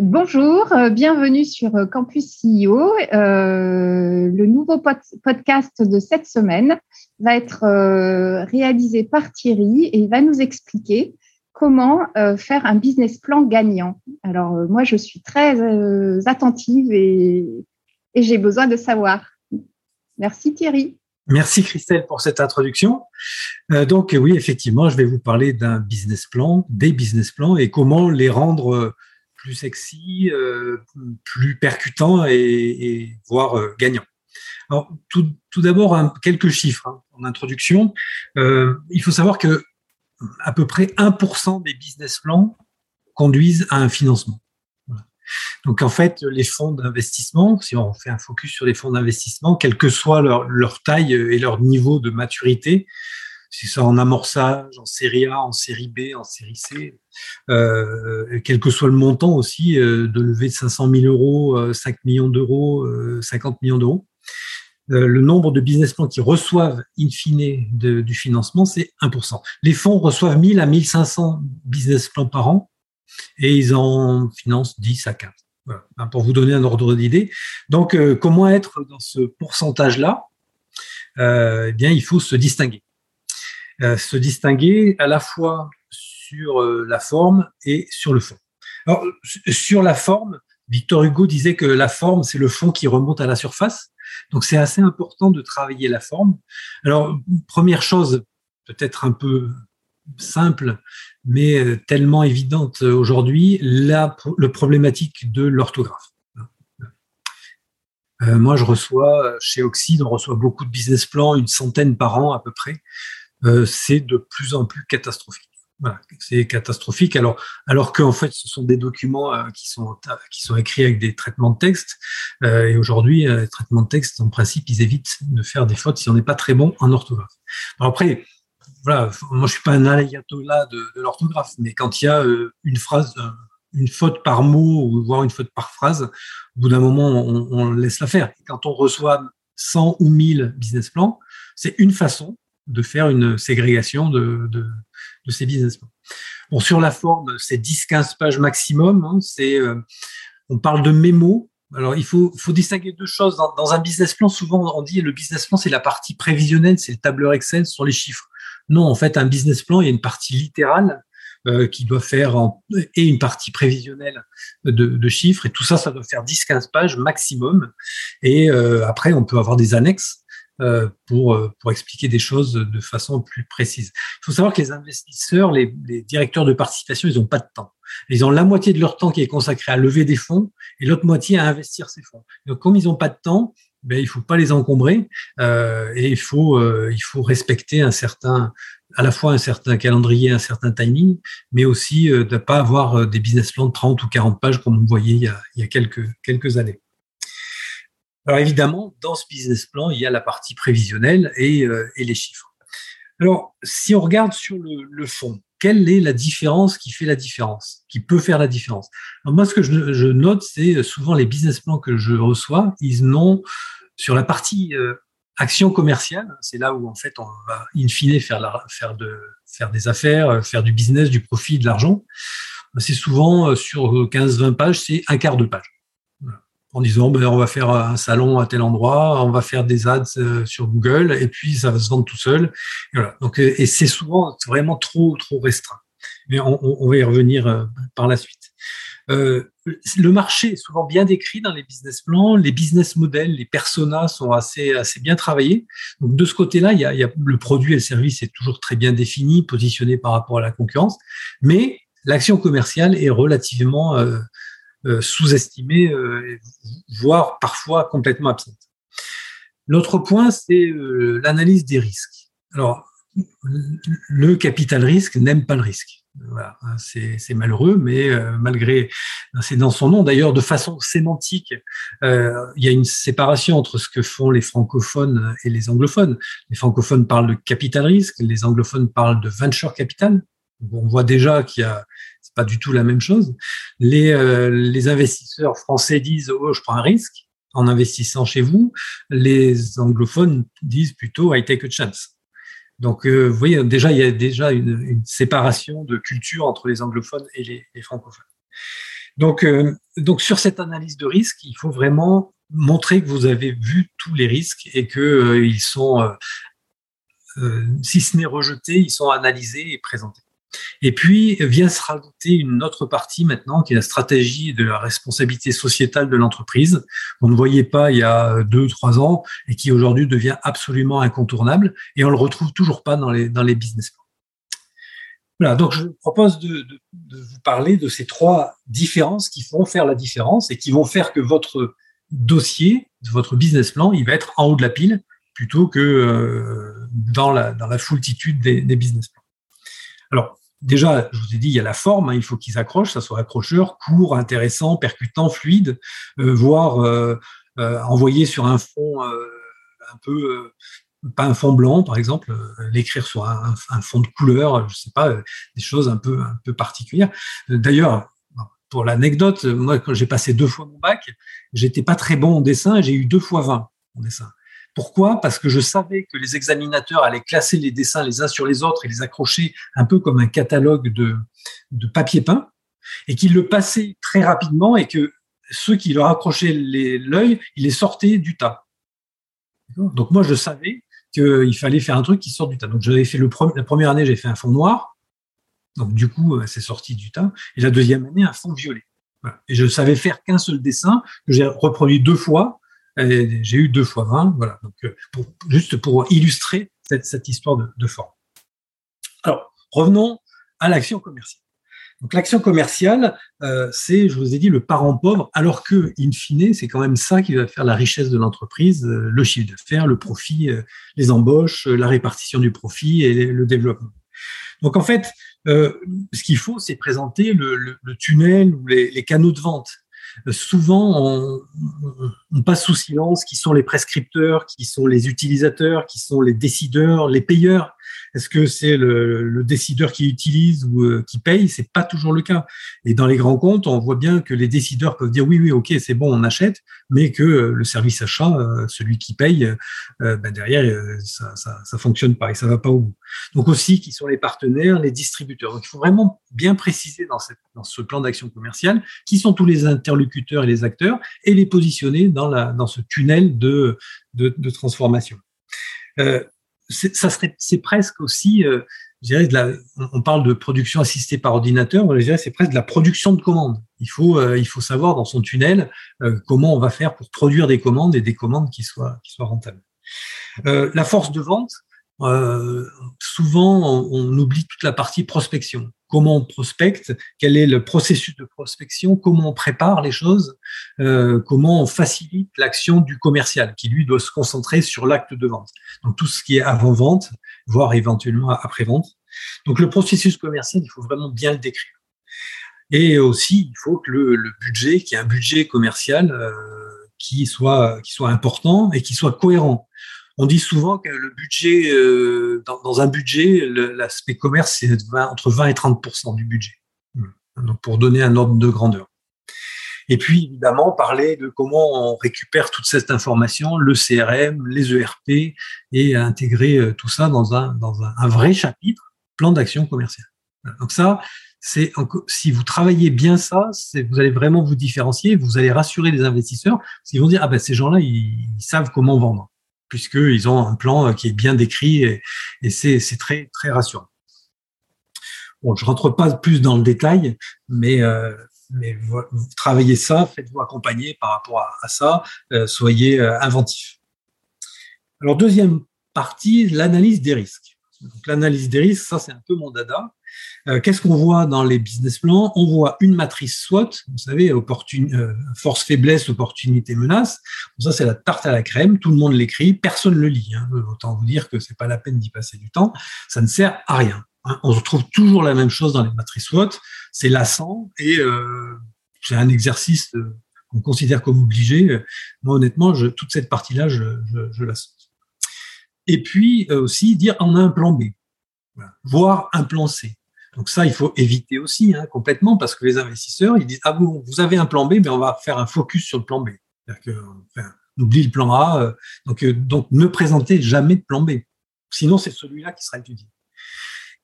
Bonjour, euh, bienvenue sur euh, Campus CEO. Euh, le nouveau podcast de cette semaine va être réalisé par Thierry et il va nous expliquer comment faire un business plan gagnant. Alors moi, je suis très attentive et, et j'ai besoin de savoir. Merci Thierry. Merci Christelle pour cette introduction. donc oui, effectivement, je vais vous parler d'un business plan, des business plans et comment les rendre plus sexy, euh, plus percutant et, voire euh, gagnant. Alors, tout, d'abord, quelques chiffres hein, en introduction. Euh, il faut savoir que à peu près 1% des business plans conduisent à un financement. Donc en fait, les fonds d'investissement, si on fait un focus sur les fonds d'investissement, quelle que soit leur, leur, taille et leur niveau de maturité, si c'est en amorçage, en série A, en série B, en série C, quel que soit le montant aussi, euh, de lever de 500 000 euros, 5 euh, millions d'euros, 50 millions d'euros. le nombre de business plans qui reçoivent in fine du financement, c'est 1%. Les fonds reçoivent 1000 à 1500 business plans par an et ils en financent 10 à 15. Voilà, hein, pour vous donner un ordre d'idée. Donc, comment être dans ce pourcentage-là? Eh bien, il faut se distinguer. Euh, se distinguer à la fois sur euh, la forme et sur le fond. Sur la forme, Victor Hugo disait que la forme, c'est le fond qui remonte à la surface. Donc, c'est assez important de travailler la forme. Alors, première chose, peut-être un peu simple, mais euh, tellement évidente aujourd'hui, la problématique de l'orthographe. moi, je reçois chez Oxide, on reçoit beaucoup de business plans, une centaine par an à peu près. Euh, c'est de plus en plus catastrophique. C'est catastrophique. Alors, alors qu'en fait, ce sont des documents euh, qui sont qui sont écrits avec des traitements de texte. Euh, et aujourd'hui, les traitements de texte, en principe, ils évitent de faire des fautes si on n'est pas très bon en orthographe. Après, voilà, moi je suis pas un ayatollah de, de l'orthographe, mais quand il y a une phrase, une faute par mot ou voire une faute par phrase, au bout d'un moment, on, laisse la faire. Quand on reçoit 100 ou 1000 business plans, c'est une façon de faire une ségrégation de, de ces business plans. Bon, sur la forme, c'est 10-15 pages maximum. Hein, c'est, euh, on parle de mémo. Alors, il faut, faut distinguer deux choses. Dans, dans, un business plan, souvent, on dit le business plan, c'est la partie prévisionnelle, c'est le tableur Excel sur les chiffres. Non, en fait, un business plan, il y a une partie littérale euh, qui doit faire en, et une partie prévisionnelle de, de, chiffres. Et tout ça, ça doit faire 10-15 pages maximum. Et euh, après, on peut avoir des annexes pour, euh, pour expliquer des choses de façon plus précise. Il faut savoir que les investisseurs, les, les directeurs de participation, ils n'ont pas de temps. Ils ont la moitié de leur temps qui est consacré à lever des fonds et l'autre moitié à investir ces fonds. Donc, comme ils n'ont pas de temps, ben, il faut pas les encombrer euh, et il faut, euh, il faut respecter un certain, à la fois un certain calendrier, un certain timing, mais aussi de ne pas avoir des business plans de 30 ou 40 pages comme on voyait il y a, il y a quelques, quelques années. Alors évidemment, dans ce business plan, il y a la partie prévisionnelle et, euh, et les chiffres. Alors, si on regarde sur le, le, fond, quelle est la différence qui fait la différence, qui peut faire la différence? Alors Moi, ce que je, je note, c'est euh, souvent les business plans que je reçois, ils n'ont sur la partie euh, action commerciale, c'est là où en fait on va in fine faire, la, faire, de, faire des affaires, faire du business, du profit, de l'argent. C'est souvent sur 15-20 pages, c'est un quart de page en disant ben, on va faire un salon à tel endroit, on va faire des ads euh, sur Google et puis ça va se vendre tout seul. Et voilà. Donc euh, et c'est souvent vraiment trop trop restreint. Mais on, on va y revenir euh, par la suite. Euh, le marché est souvent bien décrit dans les business plans, les business models, les personas sont assez assez bien travaillés. Donc de ce côté-là, il y a, il y a le produit et le service est toujours très bien défini, positionné par rapport à la concurrence, mais l'action commerciale est relativement euh, sous-estimée, euh, voire parfois complètement absente. L'autre point, c'est euh, l'analyse des risques. Alors, le capital risque n'aime pas le risque. C'est malheureux, mais euh, malgré, c'est dans son nom. D'ailleurs, de façon sémantique, euh, il y a une séparation entre ce que font les francophones et les anglophones. Les francophones parlent de capital risque, les anglophones parlent de venture capital. On voit déjà qu'il y a c'est pas du tout la même chose. Les, euh, les investisseurs français disent oh je prends un risque en investissant chez vous. Les anglophones disent plutôt I take a chance. Donc, euh, vous voyez, déjà, il y a déjà une, séparation de culture entre les anglophones et les, francophones. Donc, euh, donc, sur cette analyse de risque, il faut vraiment montrer que vous avez vu tous les risques et euh, ils sont, si ce n'est rejetés, ils sont analysés et présentés. Et puis vient se rajouter une autre partie maintenant qui est la stratégie de la responsabilité sociétale de l'entreprise qu'on ne voyait pas il y a deux, trois ans et qui aujourd'hui devient absolument incontournable et on le retrouve toujours pas dans les, dans les business plans. Voilà, donc je propose de, de, vous parler de ces trois différences qui vont faire la différence et qui vont faire que votre dossier, votre business plan, il va être en haut de la pile plutôt que euh, dans, la, dans la foultitude des, des business plans. Alors, déjà, je vous ai dit, il y a la forme, hein, il faut qu'ils accrochent, ça soit accrocheur, court, intéressant, percutant, fluide, euh, voire euh, euh, envoyé sur un fond un peu, pas un fond blanc, par exemple, l'écrire sur un, fond de couleur, je sais pas, des choses un peu, un particulières. D'ailleurs, pour l'anecdote, moi, quand j'ai passé deux fois mon bac, j'étais pas très bon en dessin j'ai eu deux fois 20 en dessin. Pourquoi? Parce que je savais que les examinateurs allaient classer les dessins les uns sur les autres et les accrocher un peu comme un catalogue de, papier peint, et qu'ils le passaient très rapidement et que ceux qui leur accrochaient l'œil, ils les sortaient du tas. Donc moi, je savais qu'il fallait faire un truc qui sort du tas. Donc j'avais fait la première année, j'ai fait un fond noir. Donc du coup, euh, c'est sorti du tas. Et la deuxième année, un fond violet. Et je savais faire qu'un seul dessin que j'ai reproduit deux fois j'ai eu deux fois 20, voilà. Donc, euh, juste pour illustrer cette, histoire de, forme. Alors, revenons à l'action commerciale. Donc, l'action commerciale, euh, c'est, je vous ai dit, le parent pauvre, alors que, in fine, c'est quand même ça qui va faire la richesse de l'entreprise, euh, le chiffre d'affaires, le profit, les embauches, la répartition du profit et le développement. Donc, en fait, ce qu'il faut, c'est présenter le, tunnel ou les canaux de vente souvent on, on, passe sous silence qui sont les prescripteurs, qui sont les utilisateurs, qui sont les décideurs, les payeurs. Est-ce que c'est le, décideur qui utilise ou euh, qui paye? C'est pas toujours le cas. Et dans les grands comptes, on voit bien que les décideurs peuvent dire oui, oui, ok, c'est bon, on achète, mais que euh, le service achat, euh, celui qui paye, ben derrière, ça, ça, fonctionne pas et ça va pas au bout. Donc aussi, qui sont les partenaires, les distributeurs. Donc il faut vraiment bien préciser dans, ce plan d'action commerciale qui sont tous les interlocuteurs et les acteurs et les positionner dans, ce tunnel de, transformation. C'est presque aussi, euh, on parle de production assistée par ordinateur, c'est presque de la production de commandes. Il faut, euh, il faut savoir dans son tunnel euh, comment on va faire pour produire des commandes et des commandes qui soient rentables. la force de vente, souvent on, oublie toute la partie prospection comment on prospecte, quel est le processus de prospection, comment on prépare les choses, euh, comment on facilite l'action du commercial, qui lui doit se concentrer sur l'acte de vente. Donc tout ce qui est avant-vente, voire éventuellement après-vente. Donc le processus commercial, il faut vraiment bien le décrire. Et aussi, il faut que le, budget, qui est un budget commercial, euh, qui soit qui soit important et qui soit cohérent. On dit souvent que le budget, euh, dans, un budget, l'aspect commerce, c'est entre 20 et 30% du budget. Pour donner un ordre de grandeur. Et puis, évidemment, parler de comment on récupère toute cette information, le CRM, les ERP, et intégrer euh, tout ça dans un, vrai chapitre, plan d'action commerciale. Donc ça, si vous travaillez bien ça, vous allez vraiment vous différencier, vous allez rassurer les investisseurs, parce qu'ils vont dire ah ben ces gens-là ils savent comment vendre puisqu'ils ont un plan euh, qui est bien décrit et, c'est très, rassurant. Bon, je rentre pas plus dans le détail, mais, euh, travaillez ça, faites-vous accompagner par rapport à, ça, euh, soyez inventifs. Alors, deuxième partie, l'analyse des risques. L'analyse des risques, ça c'est un peu mon dada. Euh, qu'est-ce qu'on voit dans les business plans? On voit une matrice SWOT, vous savez, euh, force, faiblesse, opportunité, menace. ça, c'est la tarte à la crème. Tout le monde l'écrit, personne ne le lit. Hein. Autant vous dire que c'est pas la peine d'y passer du temps. Ça ne sert à rien. Hein, on retrouve toujours la même chose dans les matrices SWOT, c'est lassant et euh, c'est un exercice qu'on considère comme obligé. Moi, honnêtement, je, toute cette partie-là, je, je, la sens. Et puis euh, aussi dire on a un plan B, voire un plan C. Donc ça, il faut éviter aussi hein, complètement parce que les investisseurs, ils disent ah bon, vous avez un plan B, mais on va faire un focus sur le plan B. Que, enfin, on oublie le plan A. Euh, donc, donc ne présentez jamais de plan B. Sinon, c'est celui-là qui sera étudié.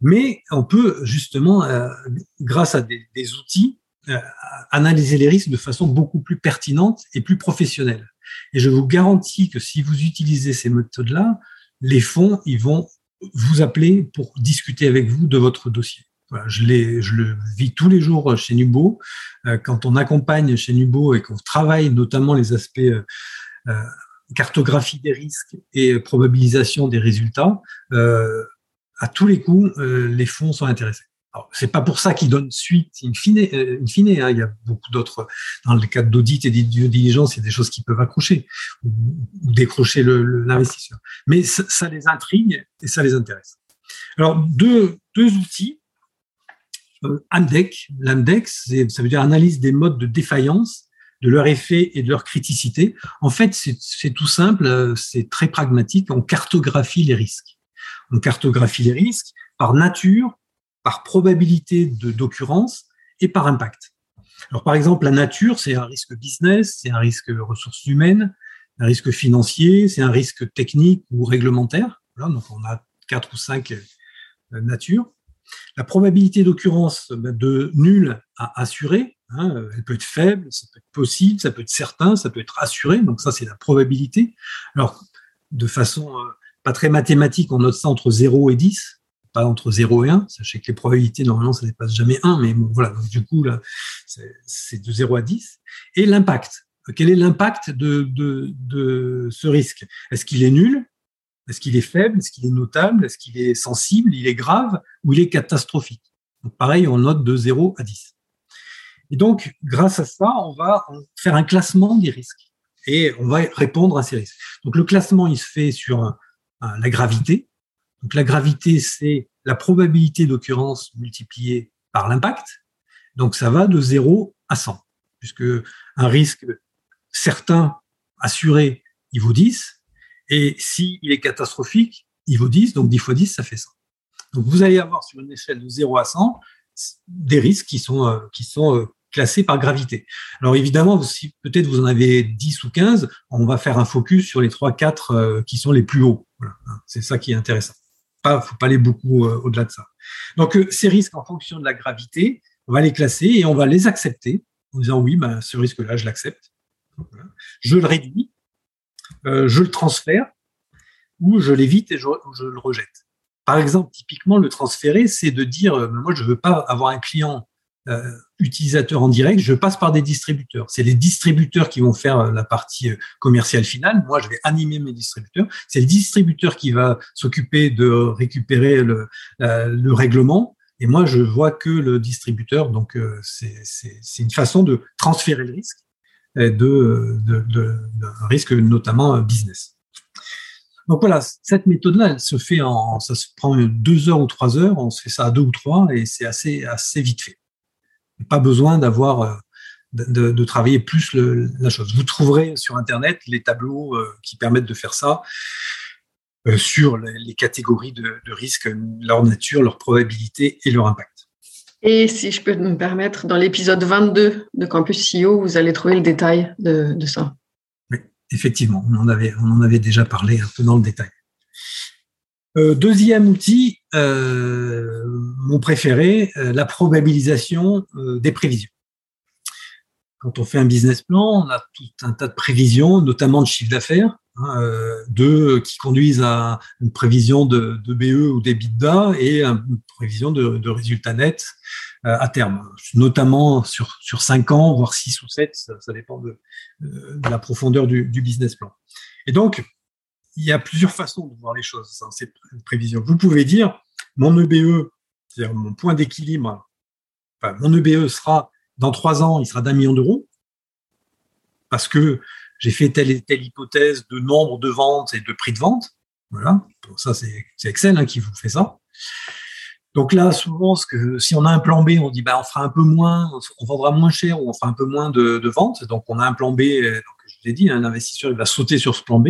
Mais on peut justement, euh, grâce à des, outils, euh, analyser les risques de façon beaucoup plus pertinente et plus professionnelle. Et je vous garantis que si vous utilisez ces méthodes-là, les fonds, ils vont vous appeler pour discuter avec vous de votre dossier. Je, je le vis tous les jours chez Nubo. Euh, quand on accompagne chez Nubo et qu'on travaille notamment les aspects cartographie des risques et probabilisation des résultats, à tous les coups, euh, les fonds sont intéressés. C'est pas pour ça qu'ils donnent suite in fine. Euh, in fine hein, il y a beaucoup d'autres, dans le cadre d'audit et de diligence, il y a des choses qui peuvent accrocher ou, décrocher l'investisseur. Mais ça, ça, les intrigue et ça les intéresse. Alors, deux, deux outils. Euh, AMDEC, l'AMDEX, ça veut dire analyse des modes de défaillance, de leur effet et de leur criticité. En fait, c'est tout simple, euh, c'est très pragmatique, on cartographie les risques. On cartographie les risques par nature, par probabilité d'occurrence et par impact. Alors, par exemple, la nature, c'est un risque business, c'est un risque ressources humaines, un risque financier, c'est un risque technique ou réglementaire. Voilà, donc, on a quatre ou cinq euh, natures. La probabilité d'occurrence ben, de nul à assuré, hein, elle peut être faible, ça peut être possible, ça peut être certain, ça peut être assuré. Donc, ça, c'est la probabilité. Alors, de façon euh, pas très mathématique, on note ça entre 0 et 10, pas entre 0 et 1. Sachez que les probabilités, normalement, ça ne dépasse jamais 1, mais bon, voilà, donc du coup, là, c'est de 0 à 10. Et l'impact. Quel est l'impact de, ce risque? Est-ce qu'il est nul? Est-ce qu'il est faible? Est-ce qu'il est notable? Est-ce qu'il est sensible? Il est grave? Ou il est catastrophique? Pareil, on note de 0 à 10. Et donc, grâce à ça, on va faire un classement des risques et on va répondre à ces risques. Donc, le classement, il se fait sur la gravité. Donc la gravité, c'est la probabilité d'occurrence multipliée par l'impact. Donc ça va de 0 à 100, puisque un risque certain, assuré, il vaut 10, et s'il est catastrophique, il vaut 10, donc 10 fois 10, ça fait 100. Donc vous allez avoir sur une échelle de 0 à 100 des risques qui sont, euh, qui sont euh, classés par gravité. Alors évidemment, si peut-être vous en avez 10 ou 15, on va faire un focus sur les 3-4 euh, qui sont les plus hauts. Voilà. C'est ça qui est intéressant. Pas, faut pas aller beaucoup euh, au-delà de ça. Donc euh, ces risques en fonction de la gravité, on va les classer et on va les accepter en disant oui, ben, ce risque-là, je l'accepte. Je le réduis, je le transfère ou je l'évite et je, le rejette. Par exemple, typiquement, le transférer, c'est de dire, moi, je veux pas avoir un client euh, utilisateur en direct, je passe par des distributeurs. C'est les distributeurs qui vont faire euh, la partie euh, commerciale finale. Moi, je vais animer mes distributeurs. C'est le distributeur qui va s'occuper de récupérer le, le, règlement. Et moi, je vois que le distributeur. Donc, c'est une façon de transférer le risque de, de, de, risque notamment business. Donc voilà, cette méthode-là, elle se fait en, ça se prend deux heures ou trois heures, on se fait ça à deux ou trois, et c'est assez, assez vite fait pas besoin d'avoir euh, de, travailler plus la chose. Vous trouverez sur Internet les tableaux euh, qui permettent de faire ça euh, sur les, catégories de risques, leur nature, leur probabilité et leur impact. Et si je peux me permettre, dans l'épisode 22 de Campus CEO, vous allez trouver le détail de, ça. Effectivement, on en, avait, on en avait déjà parlé un peu dans le détail. Euh, deuxième outil, euh, mon préféré, euh, la probabilisation des prévisions. Quand on fait un business plan, on a tout un tas de prévisions, notamment de chiffre d'affaires, hein, de, qui conduisent à une prévision de, de BE ou d'EBITDA et une prévision de, de résultats nets à terme, notamment sur, sur 5 ans, voire 6 ou 7, ça, dépend de, de, la profondeur du, business plan. Et donc, il y a plusieurs façons de voir les choses dans cette prévision. Vous pouvez dire, mon EBE, c'est-à-dire mon point d'équilibre, mon EBE sera, dans trois ans, il sera d'un million d'euros, parce que j'ai fait telle et telle hypothèse de nombre de ventes et de prix de vente. Voilà, ça c'est Excel hein, qui vous fait ça. Donc là, souvent, si on a un plan B, on dit bah, on fera un peu moins, on vendra moins cher ou on fera un peu moins de, ventes. Donc on a un plan B, donc, je vous ai dit, un investisseur il va sauter sur ce plan B.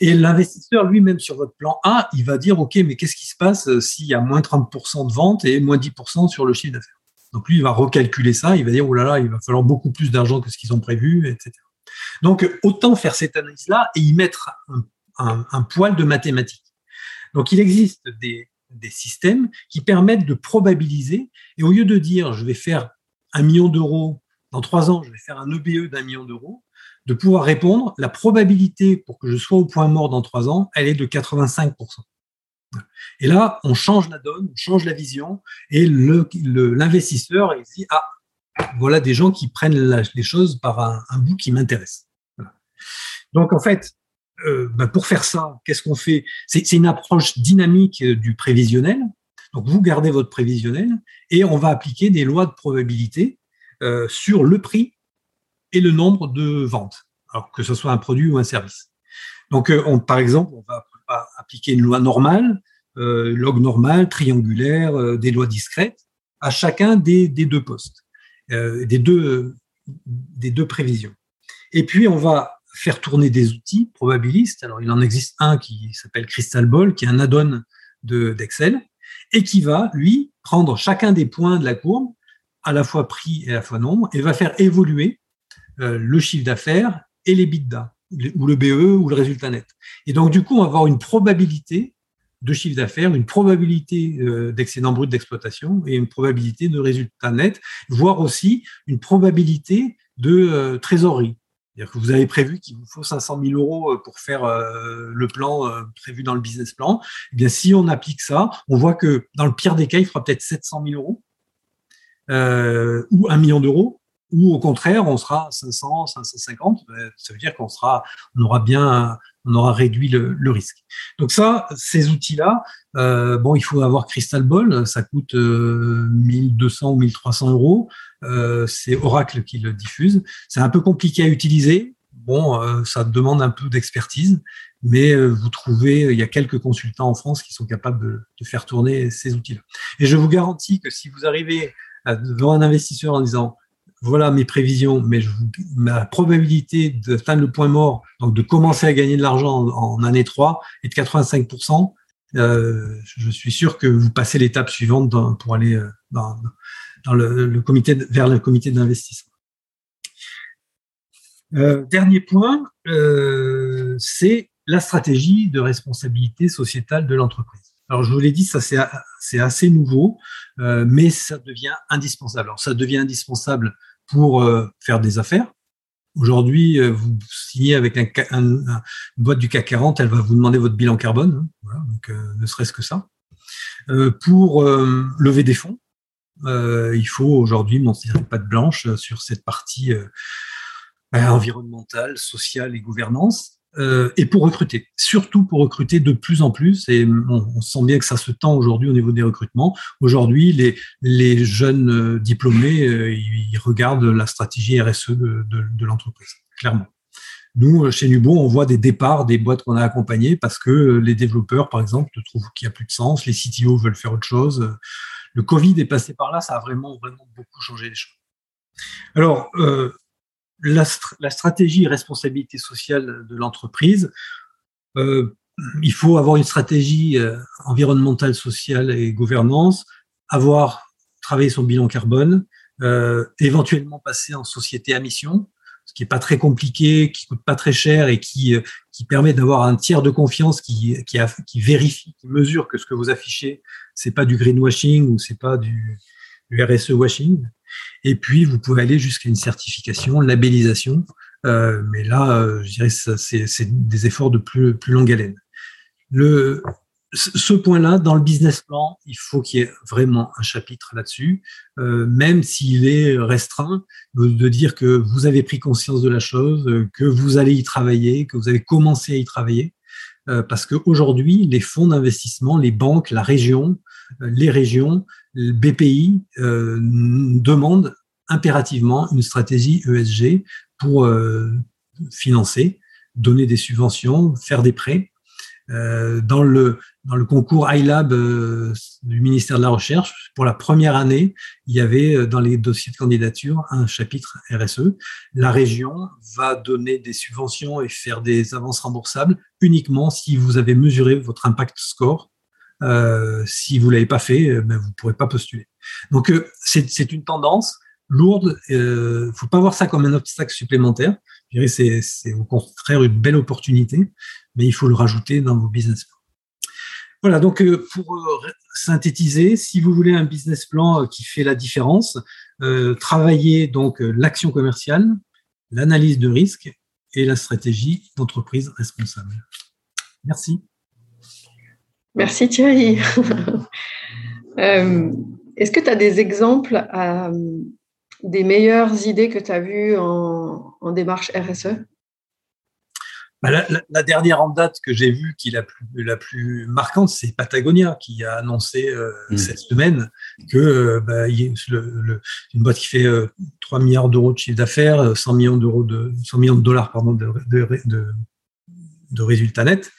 Et l'investisseur lui-même sur votre plan A, il va dire OK, mais qu'est-ce qui se passe euh, s'il y a moins 30% de ventes et moins 10% sur le chiffre d'affaires? Donc lui, il va recalculer ça, il va dire oh là là, il va falloir beaucoup plus d'argent que ce qu'ils ont prévu, etc. Donc autant faire cette analyse-là et y mettre un, poil de mathématiques. Donc il existe des, des systèmes qui permettent de probabiliser. Et au lieu de dire je vais faire un million d'euros dans trois ans, je vais faire un EBE d'un million d'euros, de pouvoir répondre, la probabilité pour que je sois au point mort dans trois ans, elle est de 85%. Et là, on change la donne, on change la vision, et l'investisseur, il dit, ah, voilà des gens qui prennent les choses par un, bout qui m'intéresse. Donc, en fait, euh, bah, pour faire ça, qu'est-ce qu'on fait? C'est une approche dynamique euh, du prévisionnel. Donc, vous gardez votre prévisionnel et on va appliquer des lois de probabilité euh, sur le prix et le nombre de ventes, que ce soit un produit ou un service. Donc, on, par exemple, on va appliquer une loi normale, log normal, triangulaire, des lois discrètes à chacun des deux postes, des, deux, des deux prévisions. Et puis, on va faire tourner des outils probabilistes. Alors, il en existe un qui s'appelle Crystal Ball, qui est un add-on d'Excel, et qui va, lui, prendre chacun des points de la courbe, à la fois prix et à la fois nombre, et va faire évoluer euh, le chiffre d'affaires et les bidas, ou le BE, ou le résultat net. Et donc, du coup, on va avoir une probabilité de chiffre d'affaires, une probabilité euh, d'excédent brut d'exploitation et une probabilité de résultat net, voire aussi une probabilité de euh, trésorerie. C'est-à-dire que vous avez prévu qu'il vous faut 500 000 euros euh, pour faire le plan prévu dans le business plan. Eh bien, si on applique ça, on voit que dans le pire des cas, il fera peut-être 700 000 euros ou 1 million d'euros, ou au contraire, on sera 500, 550. Ça veut dire qu'on sera, on aura bien, on aura réduit le, risque. Donc ça, ces outils-là, bon, il faut avoir Crystal Ball, ça coûte 1200 ou 1300 euros. Euh, c'est Oracle qui le diffuse. C'est un peu compliqué à utiliser. Bon, euh, ça demande un peu d'expertise, mais euh, vous trouvez, il y a quelques consultants en France qui sont capables de, faire tourner ces outils-là. Et je vous garantis que si vous arrivez devant un investisseur en disant voilà mes prévisions, mais ma probabilité d'atteindre le point mort, donc de commencer à gagner de l'argent en, année 3, est de 85%. je suis sûr que vous passez l'étape suivante pour aller dans, dans le, comité vers le comité d'investissement. Euh, dernier point, euh, c'est la stratégie de responsabilité sociétale de l'entreprise. Alors je vous l'ai dit, ça c'est assez nouveau, euh, mais ça devient indispensable. Alors ça devient indispensable pour faire des affaires. Aujourd'hui, vous signez avec un, une boîte du CAC 40, elle va vous demander votre bilan carbone, hein, donc ne serait-ce que ça. pour lever des fonds, euh, il faut aujourd'hui montrer pas de blanche euh, sur cette partie euh, environnementale, sociale et gouvernance. Et pour recruter, surtout pour recruter de plus en plus, et on, sent bien que ça se tend aujourd'hui au niveau des recrutements. Aujourd'hui, les, les jeunes diplômés, ils regardent la stratégie RSE de, de, de l'entreprise, clairement. Nous, chez Nubo, on voit des départs des boîtes qu'on a accompagnées parce que les développeurs, par exemple, trouvent qu'il n'y a plus de sens, les CTO veulent faire autre chose le Covid est passé par là, ça a vraiment, vraiment beaucoup changé les choses. Alors, euh, la, stratégie responsabilité sociale de l'entreprise, euh, il faut avoir une stratégie euh, environnementale, sociale et gouvernance, avoir travaillé son bilan carbone, éventuellement passer en société à mission, ce qui est pas très compliqué, qui coûte pas très cher et qui, permet d'avoir un tiers de confiance qui, vérifie, qui mesure que ce que vous affichez c'est pas du greenwashing ou c'est pas du, RSE washing. Et puis, vous pouvez aller jusqu'à une certification, labellisation. Euh, mais là, euh, je dirais que c'est des efforts de plus, longue haleine. Le, ce point-là, dans le business plan, il faut qu'il y ait vraiment un chapitre là-dessus, euh, même s'il est restreint, de dire que vous avez pris conscience de la chose, que vous allez y travailler, que vous avez commencé à y travailler. Parce qu'aujourd'hui, les fonds d'investissement, les banques, la région, les régions, le BPI euh, demandent impérativement une stratégie ESG pour financer, donner des subventions, faire des prêts. Euh, dans le dans le concours iLab euh, du ministère de la Recherche, pour la première année, il y avait euh, dans les dossiers de candidature un chapitre RSE. La région va donner des subventions et faire des avances remboursables uniquement si vous avez mesuré votre impact score. Euh, si vous l'avez pas fait, ben, vous pourrez pas postuler. Donc c'est une tendance lourde. Il euh, faut pas voir ça comme un obstacle supplémentaire. Je dirais c'est c'est au contraire une belle opportunité, mais il faut le rajouter dans vos business plans. Voilà, donc euh, pour euh, synthétiser, si vous voulez un business plan qui fait la différence, euh, travaillez donc l'action commerciale, l'analyse de risque et la stratégie d'entreprise responsable. Merci. Merci Thierry. Est-ce que tu as des exemples des meilleures idées que tu as vues en, démarche RSE bah, la, dernière en date que j'ai vue, qui est la plus, la plus marquante, c'est Patagonia, qui a annoncé euh, mm. cette semaine que euh, bah, y a le, une boîte qui fait 3 euh, milliards d'euros de chiffre d'affaires, 100 millions d'euros de 100 millions de dollars pardon de, de, de, de résultats nets,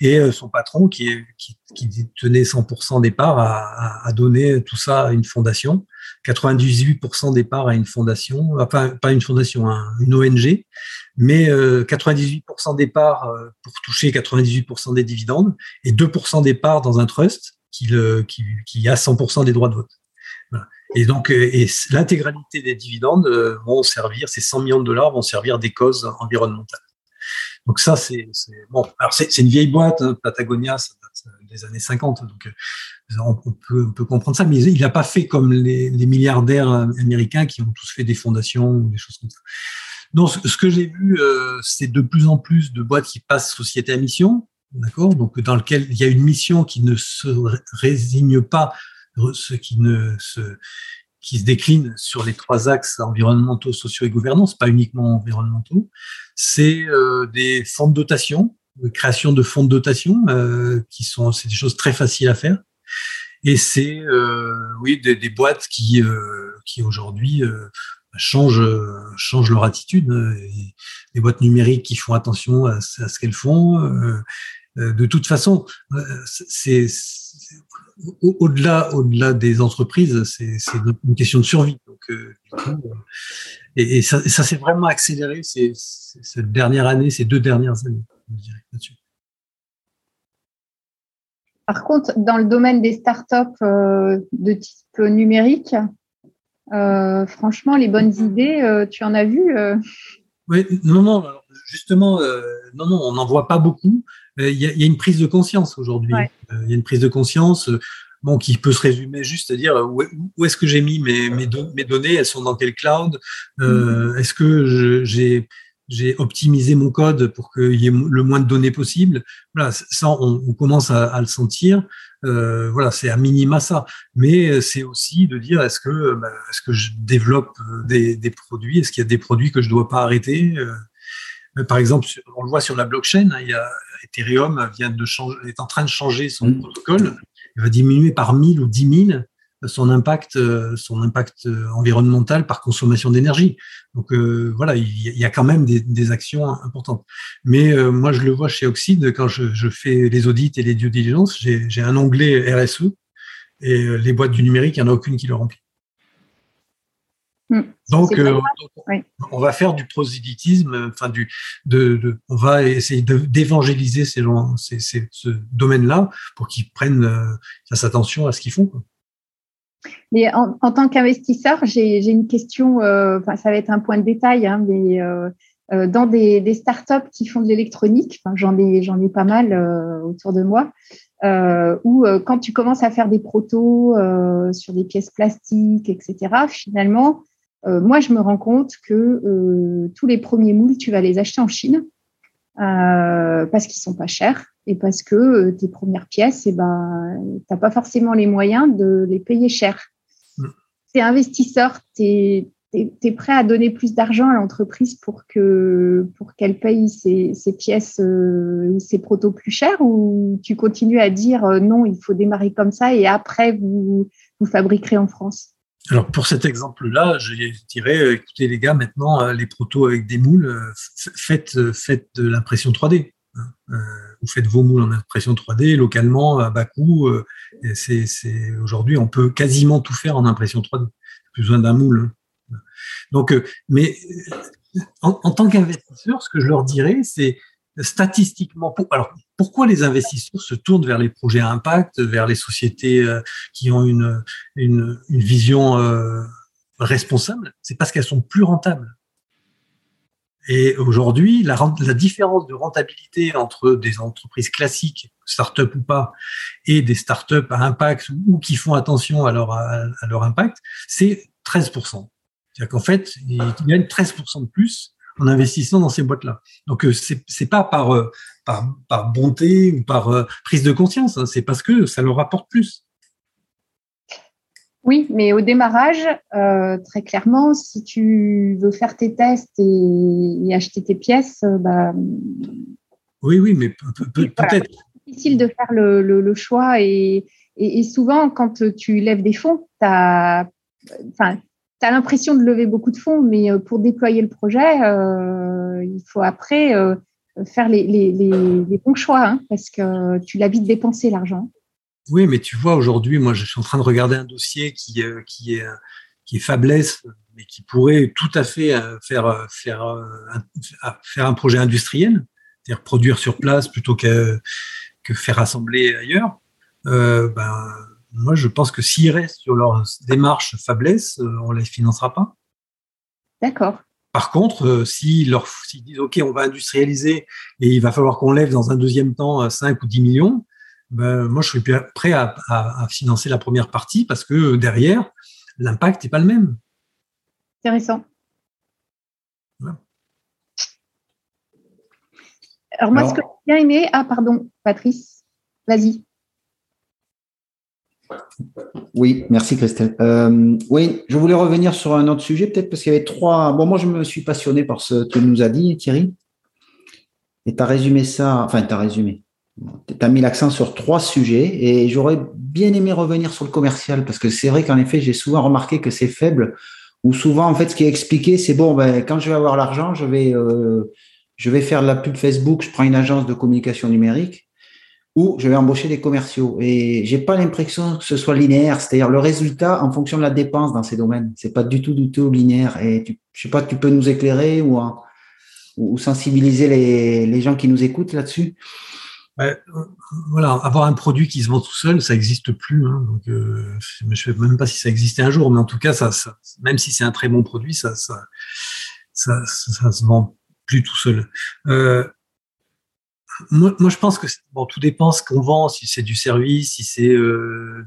et son patron qui, qui, qui tenait 100% des parts a, a, donné tout ça à une fondation 98% des parts à une fondation, enfin pas une fondation, une ONG, mais 98% euh, des parts euh, pour toucher 98% des dividendes et 2% des parts dans un trust qui, le, a 100% des droits de vote. Et donc, euh, et l'intégralité des dividendes vont servir, ces 100 millions de dollars vont servir des causes environnementales. Donc ça, c'est bon. Alors c'est une vieille boîte, hein, Patagonia, ça date des années 50. Donc on peut, on peut comprendre ça, mais il n'a pas fait comme les, les, milliardaires américains qui ont tous fait des fondations ou des choses comme ça. Non, ce, que j'ai vu, euh, c'est de plus en plus de boîtes qui passent société à mission, d'accord? Donc dans lequel il y a une mission qui ne se résigne pas, ce qui ne se qui se décline sur les trois axes environnementaux, sociaux et gouvernance, pas uniquement environnementaux. C'est euh, des fonds de dotation, création de fonds de dotation, euh, qui sont c'est des choses très faciles à faire. Et c'est euh, oui des, des, boîtes qui euh, qui aujourd'hui euh, changent changent leur attitude. des boîtes numériques qui font attention à, ce qu'elles font. De toute façon, c'est au-delà au-delà des entreprises, c'est une question de survie. Donc, et, et, ça, ça s'est vraiment accéléré ces, cette dernière année, ces deux dernières années, je dirais, là-dessus. Par contre, dans le domaine des startups euh, de type numérique, euh, franchement, les bonnes idées, euh, tu en as vu Oui, non, non, justement, non, non, on n'en voit pas beaucoup. Il y, a, une prise de conscience aujourd'hui. Il y a une prise de conscience. Bon, qui peut se résumer juste à dire où, est-ce que j'ai mis mes, mes, mes, données, elles sont dans quel cloud, mm-hmm. est-ce que j'ai j'ai optimisé mon code pour qu'il y ait le moins de données possible? Voilà, ça, on, on commence à, à, le sentir. Euh, voilà, c'est à minima ça. Mais c'est aussi de dire est-ce que bah, est-ce que je développe euh, des, des produits? Est-ce qu'il y a des produits que je dois pas arrêter? Euh, Par exemple, on le voit sur la blockchain. Hein, il y a Ethereum vient de changer, est en train de changer son mmh. protocole. Il va diminuer par 1000 ou 10 000 son impact, euh, son impact euh, environnemental par consommation d'énergie. Donc euh, voilà, il y a quand même des, actions importantes. Mais moi, je le vois chez Oxide quand je, fais les audits et les due diligence, j'ai un onglet RSE et les boîtes du numérique, il n'y en a aucune qui le remplit. Hmm. Donc, on va faire du prosélytisme, enfin du, de, on va essayer d'évangéliser ces gens, ces, ce domaine-là, pour qu'ils prennent fassent attention à ce qu'ils font. Mais en, tant qu'investisseur, j'ai une question, euh, ça va être un point de détail, hein, mais euh, euh, dans des, des, startups qui font de l'électronique, j'en ai, j'en ai pas mal autour de moi, où quand tu commences à faire des protos sur des pièces plastiques, etc., finalement, moi, je me rends compte que tous les premiers moules, tu vas les acheter en Chine parce qu'ils sont pas chers et parce que euh, tes premières pièces, eh ben, tu n'as pas forcément les moyens de les payer cher. Mm. Tu es investisseur, tu es, prêt à donner plus d'argent à l'entreprise pour que pour qu'elle paye ses, pièces euh, ou ses protos plus chers ou tu continues à dire euh, non, il faut démarrer comme ça et après vous, vous fabriquerez en France? Alors pour cet exemple-là, je dirais, écoutez les gars, maintenant les protos avec des moules, faites, faites de l'impression 3D. Hein. vous faites vos moules en impression 3D localement à bas coût. c'est, aujourd'hui, on peut quasiment tout faire en impression 3D. Plus besoin d'un moule. Hein. Donc, mais en tant qu'investisseur, ce que je leur dirais, c'est statistiquement, alors pourquoi les investisseurs se tournent vers les projets à impact, vers les sociétés euh, qui ont une, une, une vision euh, responsable? C'est parce qu'elles sont plus rentables. Et aujourd'hui, la, la, différence de rentabilité entre des entreprises classiques, start-up ou pas, et des start-up à impact ou, qui font attention à leur, à, leur impact, c'est 13%. C'est-à-dire qu'en fait, ils gagnent 13% de plus en investissant dans ces boîtes-là. Donc euh, c'est c'est pas par, euh, par par bonté ou par euh, prise de conscience, hein, c'est parce que ça leur apporte plus. Oui, mais au démarrage, très clairement, si tu veux faire tes tests et, acheter tes pièces, bah, oui, oui, mais peut-être. c'est difficile de faire le, le, choix et, et, souvent, quand tu lèves des fonds, tu as, enfin, tu as l'impression de lever beaucoup de fonds, mais euh, pour déployer le projet, euh, il faut après euh, faire les, bons choix, hein, parce que tu l'as vite dépensé l'argent. Oui, mais tu vois, aujourd'hui, moi, je suis en train de regarder un dossier qui, est, qui faiblesse, mais qui pourrait tout à fait faire, faire, un, faire un projet industriel, c'est-à-dire produire sur place plutôt que, que faire assembler ailleurs. Ben, moi, je pense que s'ils restent sur leur démarche faiblesse, euh, on ne les financera pas. D'accord. Par contre, euh, s'ils leur, disent OK, on va industrialiser et il va falloir qu'on lève dans un deuxième temps 5 ou 10 millions, ben, moi, je suis prêt à, financer la première partie parce que derrière, l'impact n'est pas le même. Intéressant. Alors, moi, ce que j'ai bien aimé, ah, pardon, Patrice, vas-y. Oui, merci Christelle. Euh, oui, je voulais revenir sur un autre sujet, peut-être parce qu'il y avait trois. Bon, moi, je me suis passionné par ce que tu nous as dit, Thierry. Et tu as résumé ça, enfin, tu as résumé. Tu as mis l'accent sur trois sujets et j'aurais bien aimé revenir sur le commercial parce que c'est vrai qu'en effet, j'ai souvent remarqué que c'est faible ou souvent, en fait, ce qui est expliqué, c'est bon, ben, quand je vais avoir l'argent, je vais, euh, je vais faire de la pub Facebook, je prends une agence de communication numérique ou je vais embaucher des commerciaux. Et j'ai pas l'impression que ce soit linéaire, c'est-à-dire le résultat en fonction de la dépense dans ces domaines. C'est pas du tout du tout linéaire. Et tu, je sais pas, tu peux nous éclairer ou, ou sensibiliser les, les, gens qui nous écoutent là-dessus? voilà, avoir un produit qui se vend tout seul, ça n'existe plus. Hein, donc, euh, je ne sais même pas si ça existait un jour, mais en tout cas, ça, ça même si c'est un très bon produit, ça, ça, ça, ça, se vend plus tout seul. Euh, moi, je pense que bon, tout dépend ce qu'on vend, si c'est du service, si c'est euh,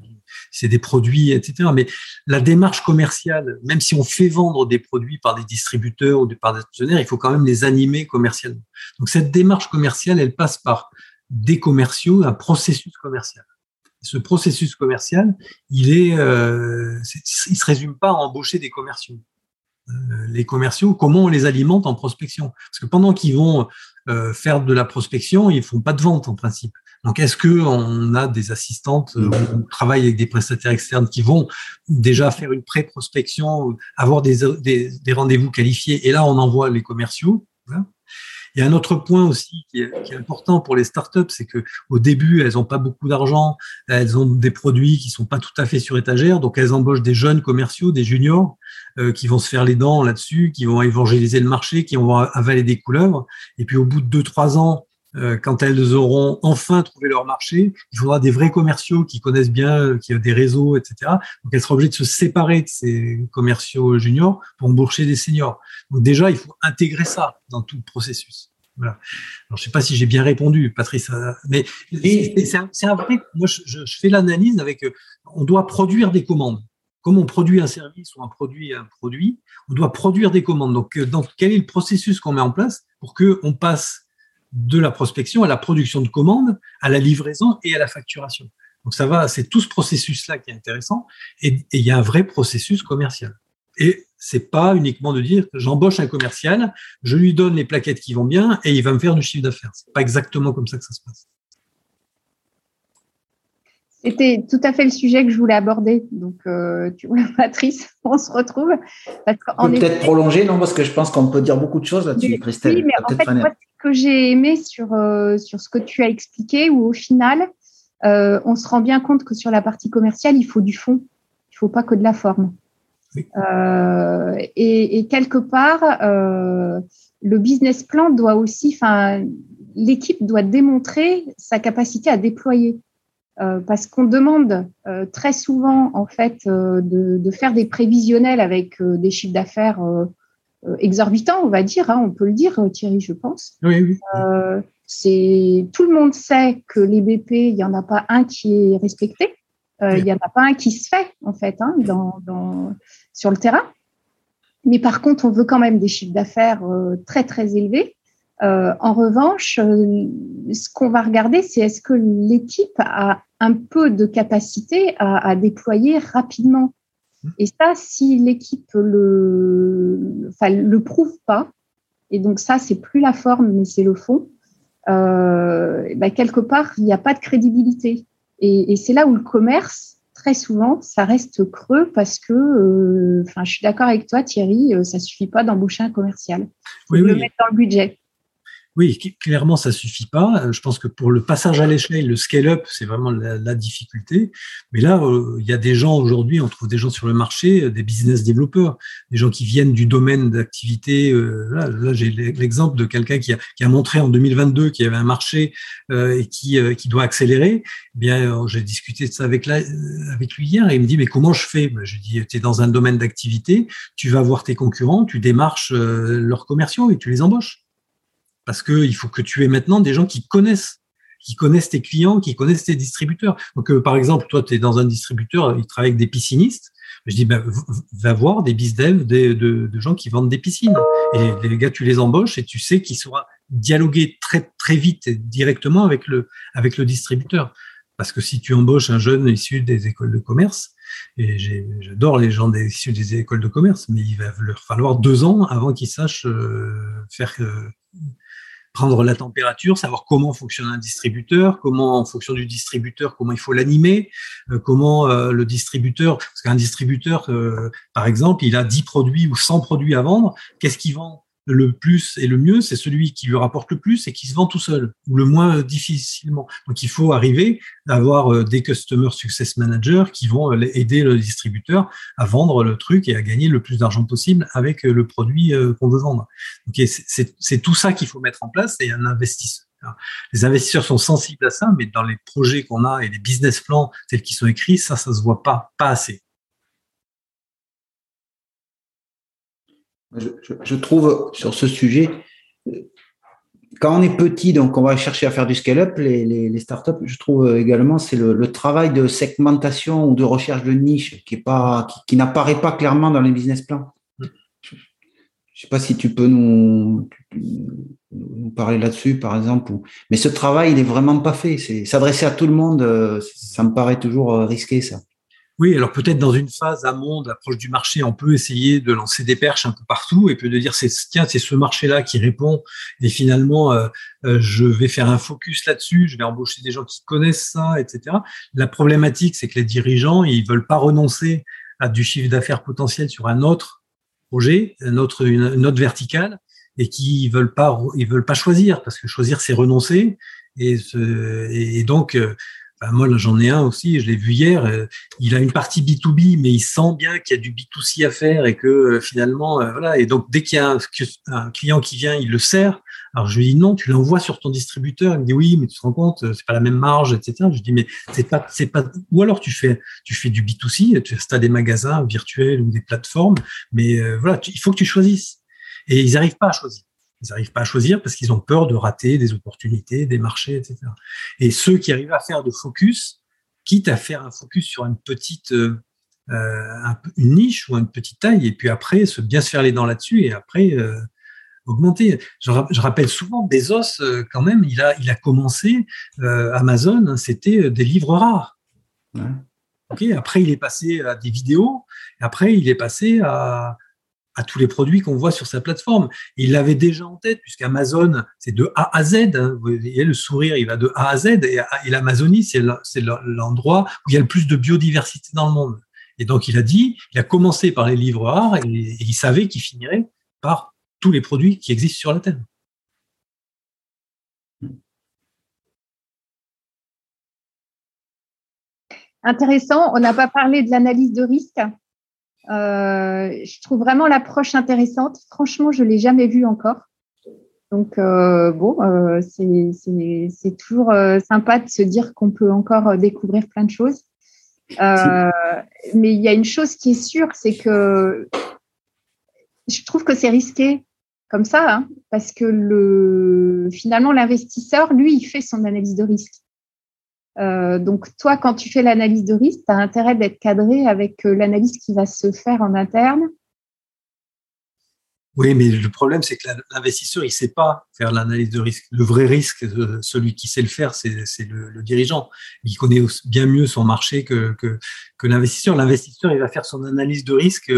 des produits, etc. Mais la démarche commerciale, même si on fait vendre des produits par des distributeurs ou par des actionnaires, il faut quand même les animer commercialement. Donc cette démarche commerciale, elle passe par des commerciaux, un processus commercial. ce processus commercial, il est, euh, il se résume pas à embaucher des commerciaux. Euh, les commerciaux, comment on les alimente en prospection? Parce que pendant qu'ils vont euh, faire de la prospection, ils font pas de vente en principe. Donc, est-ce que on a des assistantes, euh, on travaille avec des prestataires externes qui vont déjà faire une pré-prospection, avoir des, des, rendez-vous qualifiés, et là, on envoie les commerciaux. Il y a un autre point aussi qui est, important pour les startups, c'est que au début, elles n'ont pas beaucoup d'argent, elles ont des produits qui sont pas tout à fait sur étagère, donc elles embauchent des jeunes commerciaux, des juniors, euh, qui vont se faire les dents là-dessus, qui vont évangéliser le marché, qui vont avaler des couleuvres. Et puis au bout de deux trois ans, quand elles auront enfin trouvé leur marché, il faudra des vrais commerciaux qui connaissent bien, euh, qui ont des réseaux, etc. Donc elles seront obligées de se séparer de ces commerciaux juniors pour embaucher des seniors. Donc déjà, il faut intégrer ça dans tout le processus. Voilà. Alors, je sais pas si j'ai bien répondu, Patrice, mais c'est un, un, vrai. Moi, je, je fais l'analyse avec. On doit produire des commandes comme on produit un service ou un produit un produit, on doit produire des commandes. Donc, euh, donc quel est le processus qu'on met en place pour que on passe de la prospection à la production de commandes, à la livraison et à la facturation. Donc ça va, c'est tout ce processus-là qui est intéressant et, il y a un vrai processus commercial. Et c'est pas uniquement de dire j'embauche un commercial, je lui donne les plaquettes qui vont bien et il va me faire du chiffre d'affaires. C'est pas exactement comme ça que ça se passe. C'était tout à fait le sujet que je voulais aborder. Donc, euh, tu vois, Patrice, on se retrouve. Peut-être prolonger, non Parce que je pense qu'on peut dire beaucoup de choses là-dessus, Christelle. Oui, mais en fait, moi, ce que j'ai aimé sur, euh, sur ce que tu as expliqué, où au final, euh, on se rend bien compte que sur la partie commerciale, il faut du fond. Il ne faut pas que de la forme. Et, et, quelque part, le business plan doit aussi, enfin, l'équipe doit démontrer sa capacité à déployer. Euh, parce qu'on demande euh, très souvent en fait euh, de, faire des prévisionnels avec des chiffres d'affaires exorbitants, on va dire, hein, on peut le dire, Thierry, je pense. Oui, oui. c'est tout le monde sait que les BP, il n'y en a pas un qui est respecté, il n'y en a pas un qui se fait en fait hein, dans, sur le terrain. Mais par contre, on veut quand même des chiffres d'affaires très très élevés. Euh, en revanche, euh, ce qu'on va regarder, c'est est-ce que l'équipe a un peu de capacité à, déployer rapidement. Et ça, si l'équipe le, enfin, le prouve pas, et donc ça, c'est plus la forme, mais c'est le fond. Euh, bah, quelque part, il n'y a pas de crédibilité. Et, c'est là où le commerce, très souvent, ça reste creux parce que, enfin, je suis d'accord avec toi, Thierry, ça suffit pas d'embaucher un commercial. Il faut le mettre dans le budget. Oui, clairement, ça suffit pas. Euh, je pense que pour le passage à l'échelle, le scale-up, c'est vraiment la, difficulté. Mais là, euh, il y a des gens aujourd'hui, on trouve des gens sur le marché, euh, des business développeurs, des gens qui viennent du domaine d'activité. là, j'ai l'exemple de quelqu'un qui a, montré en 2022 qu'il y avait un marché et qui, doit accélérer. Eh bien, j'ai discuté de ça avec, avec lui hier et il me dit, mais comment je fais? Ben, Je lui dis, tu es dans un domaine d'activité, tu vas voir tes concurrents, tu démarches leurs commerciaux et tu les embauches parce qu'il faut que tu aies maintenant des gens qui connaissent qui connaissent tes clients, qui connaissent tes distributeurs. Donc, euh, par exemple, toi, tu es dans un distributeur, il travaille avec des piscinistes. Je dis, ben, va voir des bisdev, des, de, gens qui vendent des piscines. Et les gars, tu les embauches et tu sais qu'ils saura dialoguer très, très vite et directement avec le, avec le distributeur. Parce que si tu embauches un jeune issu des écoles de commerce, et j'adore les gens issus des écoles de commerce, mais il va leur falloir deux ans avant qu'ils sachent euh, faire euh, prendre la température, savoir comment fonctionne un distributeur, comment en fonction du distributeur, comment il faut l'animer, euh, comment euh, le distributeur, parce qu'un distributeur, euh, par exemple, il a 10 produits ou 100 produits à vendre, qu'est-ce qu'il vend? Le plus et le mieux, c'est celui qui lui rapporte le plus et qui se vend tout seul, ou le moins difficilement. Donc il faut arriver à avoir euh, des Customer Success Managers qui vont euh, aider le distributeur à vendre le truc et à gagner le plus d'argent possible avec euh, le produit qu'on veut vendre. C'est tout ça qu'il faut mettre en place et un investisseur. Les investisseurs sont sensibles à ça, mais dans les projets qu'on a et les business plans tels qu'ils sont écrits, ça, ça se voit pas, pas assez. Je, trouve sur ce sujet, quand on est petit, donc on va chercher à faire du scale-up, les, les, startups, je trouve également, c'est le, travail de segmentation ou de recherche de niche qui pas, qui, n'apparaît pas clairement dans les business plans. Je ne sais pas si tu peux nous, nous parler là-dessus, par exemple. Mais ce travail, il n'est vraiment pas fait. C'est s'adresser à tout le monde, ça me paraît toujours risqué, ça. Oui, alors peut-être dans une phase amont d'approche du marché, on peut essayer de lancer des perches un peu partout et puis de dire c'est tiens c'est ce marché-là qui répond et finalement euh, euh, je vais faire un focus là-dessus, je vais embaucher des gens qui connaissent ça, etc. La problématique c'est que les dirigeants ils veulent pas renoncer à du chiffre d'affaires potentiel sur un autre projet, un autre une, autre verticale et qui veulent pas ils veulent pas choisir parce que choisir c'est renoncer et, et donc bah, moi, j'en ai un aussi, je l'ai vu hier. Euh, il a une partie B2B, mais il sent bien qu'il y a du B2C à faire et que euh, finalement, euh, voilà. Et donc, dès qu'il y a un, client qui vient, il le sert. Alors, je lui dis non, tu l'envoies sur ton distributeur. Il me dit oui, mais tu te rends compte, c'est pas la même marge, etc. Je dis mais c'est pas, c'est pas. Ou alors tu fais, tu fais du B2C, tu as des magasins virtuels ou des plateformes, mais voilà, il faut que tu choisisses. Et ils n'arrivent pas à choisir. Ils n'arrivent pas à choisir parce qu'ils ont peur de rater des opportunités, des marchés, etc. Et ceux qui arrivent à faire de focus, quitte à faire un focus sur une petite, euh, euh une niche ou une petite taille, et puis après se bien se faire les dents là-dessus, et après euh, augmenter. Je, je, rappelle souvent Bezos, quand même, il a, il a commencé euh, Amazon, hein, c'était des livres rares. Ouais. Okay, après, il est passé à des vidéos, après, il est passé à à tous les produits qu'on voit sur sa plateforme. il l'avait déjà en tête, puisqu'Amazon, c'est de A à Z. Hein. Vous voyez, le sourire, il va de A à Z. Et, l'Amazonie, c'est l'endroit où il y a le plus de biodiversité dans le monde. Et donc, il a dit, il a commencé par les livres et, et il savait qu'il finirait par tous les produits qui existent sur la Terre. Intéressant. On n'a pas parlé de l'analyse de risque. Euh, je trouve vraiment l'approche intéressante. Franchement, je ne l'ai jamais vue encore. Donc, euh, bon, euh, c'est toujours sympa de se dire qu'on peut encore découvrir plein de choses. mais il y a une chose qui est sûre, c'est que je trouve que c'est risqué comme ça, hein, parce que le, finalement, l'investisseur, lui, il fait son analyse de risque. Euh, donc, toi, quand tu fais l'analyse de risque, tu as intérêt d'être cadré avec euh, l'analyse qui va se faire en interne? Oui, mais le problème, c'est que l'investisseur, il ne sait pas faire l'analyse de risque. Le vrai risque, euh, celui qui sait le faire, c'est le, dirigeant. Il connaît bien mieux son marché que, que l'investisseur. L'investisseur, il va faire son analyse de risque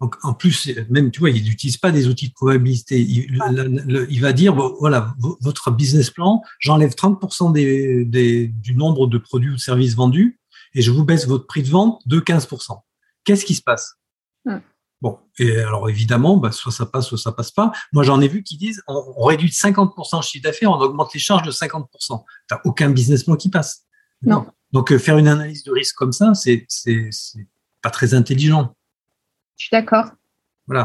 donc, en plus, même, tu vois, il n'utilise pas des outils de probabilité. Il, va dire, voilà, votre business plan, j'enlève 30% des, du nombre de produits ou de services vendus et je vous baisse votre prix de vente de 15%. Qu'est-ce qui se passe? Bon, et alors évidemment, bah, soit ça passe, soit ça passe pas. Moi, j'en ai vu qui disent, on, réduit de 50% le chiffre d'affaires, on augmente les charges de 50%. T'as aucun business plan qui passe. Non. Donc, euh, faire une analyse de risque comme ça, c'est pas très intelligent. Je suis d'accord.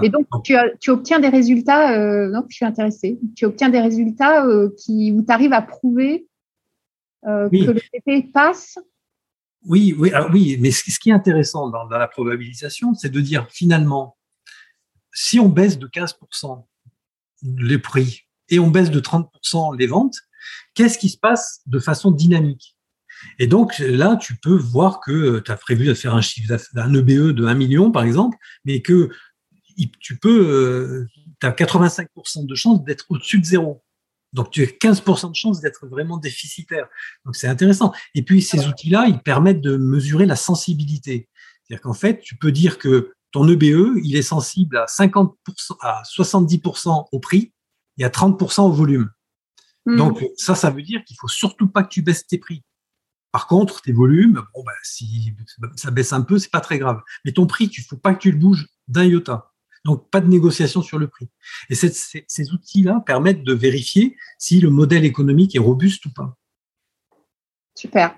Et donc, tu, obtiens des résultats, euh, non, je suis intéressée, tu obtiens des résultats euh, qui, où tu arrives à prouver euh, que le PP passe. Oui, oui, oui, mais ce, qui est intéressant dans, la probabilisation, c'est de dire finalement, si on baisse de 15% les prix et on baisse de 30% les ventes, qu'est-ce qui se passe de façon dynamique? Et donc là, tu peux voir que tu as prévu de faire un chiffre EBE de 1 million, par exemple, mais que tu peux, tu as 85% de chances d'être au-dessus de zéro. Donc, tu as 15% de chances d'être vraiment déficitaire. Donc, c'est intéressant. Et puis, ces outils-là, ils permettent de mesurer la sensibilité. C'est-à-dire qu'en fait, tu peux dire que ton EBE, il est sensible à 50%, à 70% au prix et à 30% au volume. Mmh. Donc, ça, ça veut dire qu'il faut surtout pas que tu baisses tes prix. Par contre, tes volumes, bon, bah, si ça baisse un peu, c'est pas très grave. Mais ton prix, il faut pas que tu le bouges d'un iota. Donc, pas de négociation sur le prix. Et ces, outils-là permettent de vérifier si le modèle économique est robuste ou pas. Super.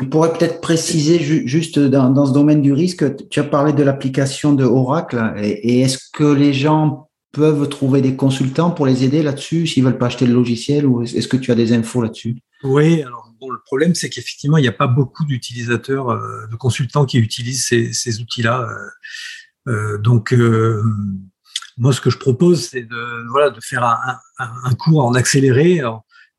On pourrait peut-être préciser juste dans, ce domaine du risque, tu as parlé de l'application de Oracle et, est-ce que les gens peuvent trouver des consultants pour les aider là-dessus s'ils veulent pas acheter le logiciel ou est-ce que tu as des infos là-dessus? Oui, alors le problème, c'est qu'effectivement, il n'y a pas beaucoup d'utilisateurs, euh, de consultants qui utilisent ces, outils-là. Euh, euh, donc, moi, ce que je propose, c'est de, voilà, de faire un, cours en accéléré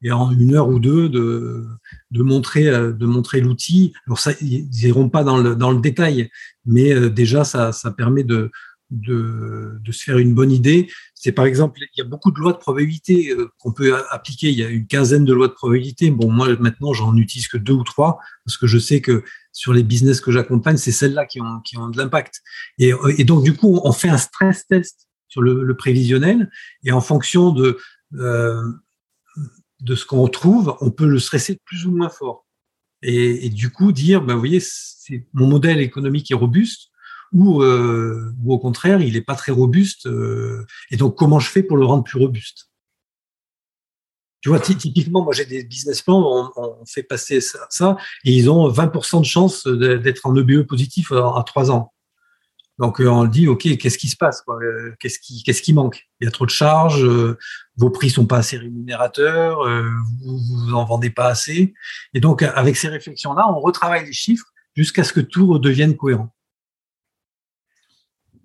et en une heure ou deux de, de montrer, de montrer l'outil. Alors, ils n'iront pas dans le, dans le détail, mais déjà, ça, ça permet de, de, de, se faire une bonne idée. C'est par exemple, il y a beaucoup de lois de probabilité euh, qu'on peut appliquer. Il y a une quinzaine de lois de probabilité. Bon, moi maintenant, j'en utilise que deux ou trois parce que je sais que sur les business que j'accompagne, c'est celles-là qui ont, qui ont de l'impact. Et, et, donc, du coup, on fait un stress test sur le, le prévisionnel et en fonction de, euh, de ce qu'on trouve, on peut le stresser plus ou moins fort. Et, et du coup, dire, ben, vous voyez, mon modèle économique est robuste ou, euh, ou au contraire, il n'est pas très robuste. Euh, et donc, comment je fais pour le rendre plus robuste? Tu vois, typiquement, moi j'ai des business plans, on, fait passer ça, et ils ont 20% de chance d'être en EBE positif à, trois ans. Donc on dit ok qu'est-ce qui se passe euh, Qu'est-ce qui qui manque? Il y a trop de charges, vos prix sont pas assez rémunérateurs, vous, vous en vendez pas assez. Et donc avec ces réflexions là, on retravaille les chiffres jusqu'à ce que tout redevienne cohérent.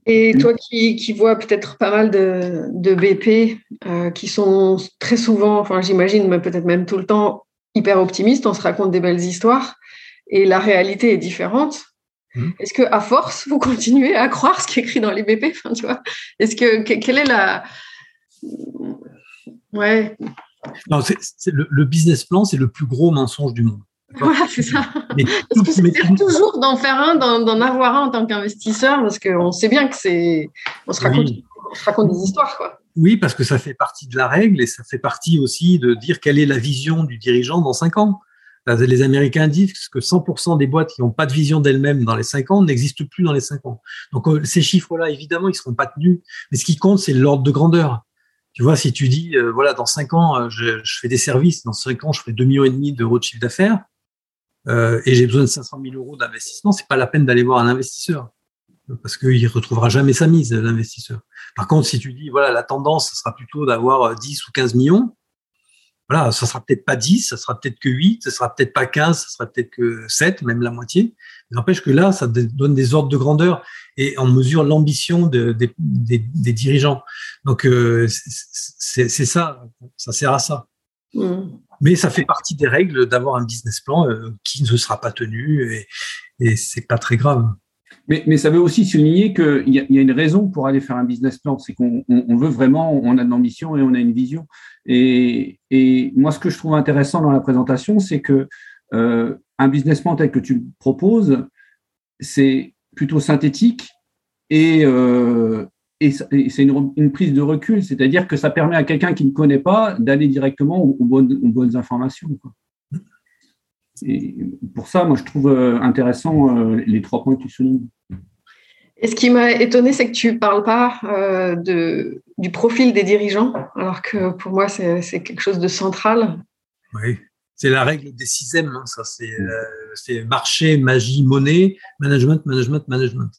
Et toi qui, qui vois peut-être pas mal de, de BP euh, qui sont très souvent, enfin j'imagine, mais peut-être même tout le temps, hyper optimistes, on se raconte des belles histoires et la réalité est différente. Mmh. Est-ce que à force vous continuez à croire ce qui est écrit dans les BP enfin, tu vois Est-ce que, quelle est la ouais non, le, business plan, c'est le plus gros mensonge du monde. Voilà, c'est ça. Parce que c'est toujours d'en faire un, d'en avoir un en tant qu'investisseur, parce qu'on sait bien que c'est. On se raconte, on se raconte des histoires, quoi. Oui, parce que ça fait partie de la règle et ça fait partie aussi de dire quelle est la vision du dirigeant dans cinq ans. Les Américains disent que 100% des boîtes qui n'ont pas de vision d'elles-mêmes dans les 5 ans n'existent plus dans les 5 ans. Donc euh, ces chiffres-là, évidemment, ils ne seront pas tenus. Mais ce qui compte, c'est l'ordre de grandeur. Tu vois, si tu dis, euh, voilà, dans 5 ans, euh, je, fais des services, dans 5 ans, je fais 2,5 millions et demi d'euros de chiffre d'affaires, et j'ai besoin de 500 000 euros d'investissement, c'est pas la peine d'aller voir un investisseur. Parce qu'il retrouvera jamais sa mise, l'investisseur. Par contre, si tu dis, voilà, la tendance, ce sera plutôt d'avoir 10 ou 15 millions, voilà, ça sera peut-être pas 10, ça sera peut-être que 8, ça sera peut-être pas 15, ça sera peut-être que 7, même la moitié. N'empêche que là, ça donne des ordres de grandeur et on mesure l'ambition des, dirigeants. Donc, euh, c'est ça, ça sert à ça. Mmh. Mais ça fait partie des règles d'avoir un business plan euh, qui ne sera pas tenu et, et c'est pas très grave. Mais, ça veut aussi souligner qu'il y, a une raison pour aller faire un business plan, c'est qu'on veut vraiment, on a de l'ambition et on a une vision. Et, moi, ce que je trouve intéressant dans la présentation, c'est que euh, un business plan tel que tu le proposes, c'est plutôt synthétique et, euh, c'est une, prise de recul, c'est-à-dire que ça permet à quelqu'un qui ne connaît pas d'aller directement aux, bonnes, aux bonnes, informations. Et pour ça, moi, je trouve euh, intéressant euh, les trois points que tu soulignes. Et ce qui m'a étonné, c'est que tu ne parles pas euh, de, du profil des dirigeants, alors que pour moi, c'est quelque chose de central. Oui, c'est la règle des 6 M, hein, ça. C'est marché, magie, monnaie, management, management, management.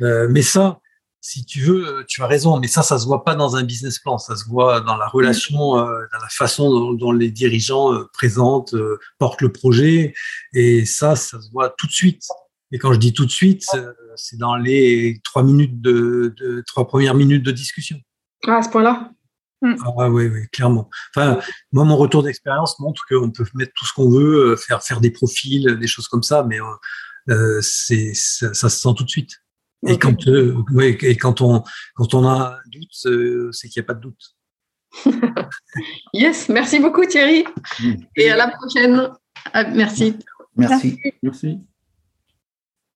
mais ça, si tu veux, tu as raison, mais ça, ça se voit pas dans un business plan, ça se voit dans la relation, euh, dans la façon dont, les dirigeants euh, présentent, euh, portent le projet, et ça, ça se voit tout de suite. Et quand je dis tout de suite, c'est dans les trois minutes de, trois premières minutes de discussion. Ah, à ce point-là? Hmm. Ah oui, oui, clairement. Enfin, moi, mon retour d'expérience montre qu'on peut mettre tout ce qu'on veut, faire faire des profils, des choses comme ça, mais c'est ça, ça se sent tout de suite. Et quand, euh, et quand on quand on a un doute, euh, c'est qu'il n'y a pas de doute. yes, merci beaucoup Thierry. Mm. Et à la prochaine. Ah, merci. Merci. merci.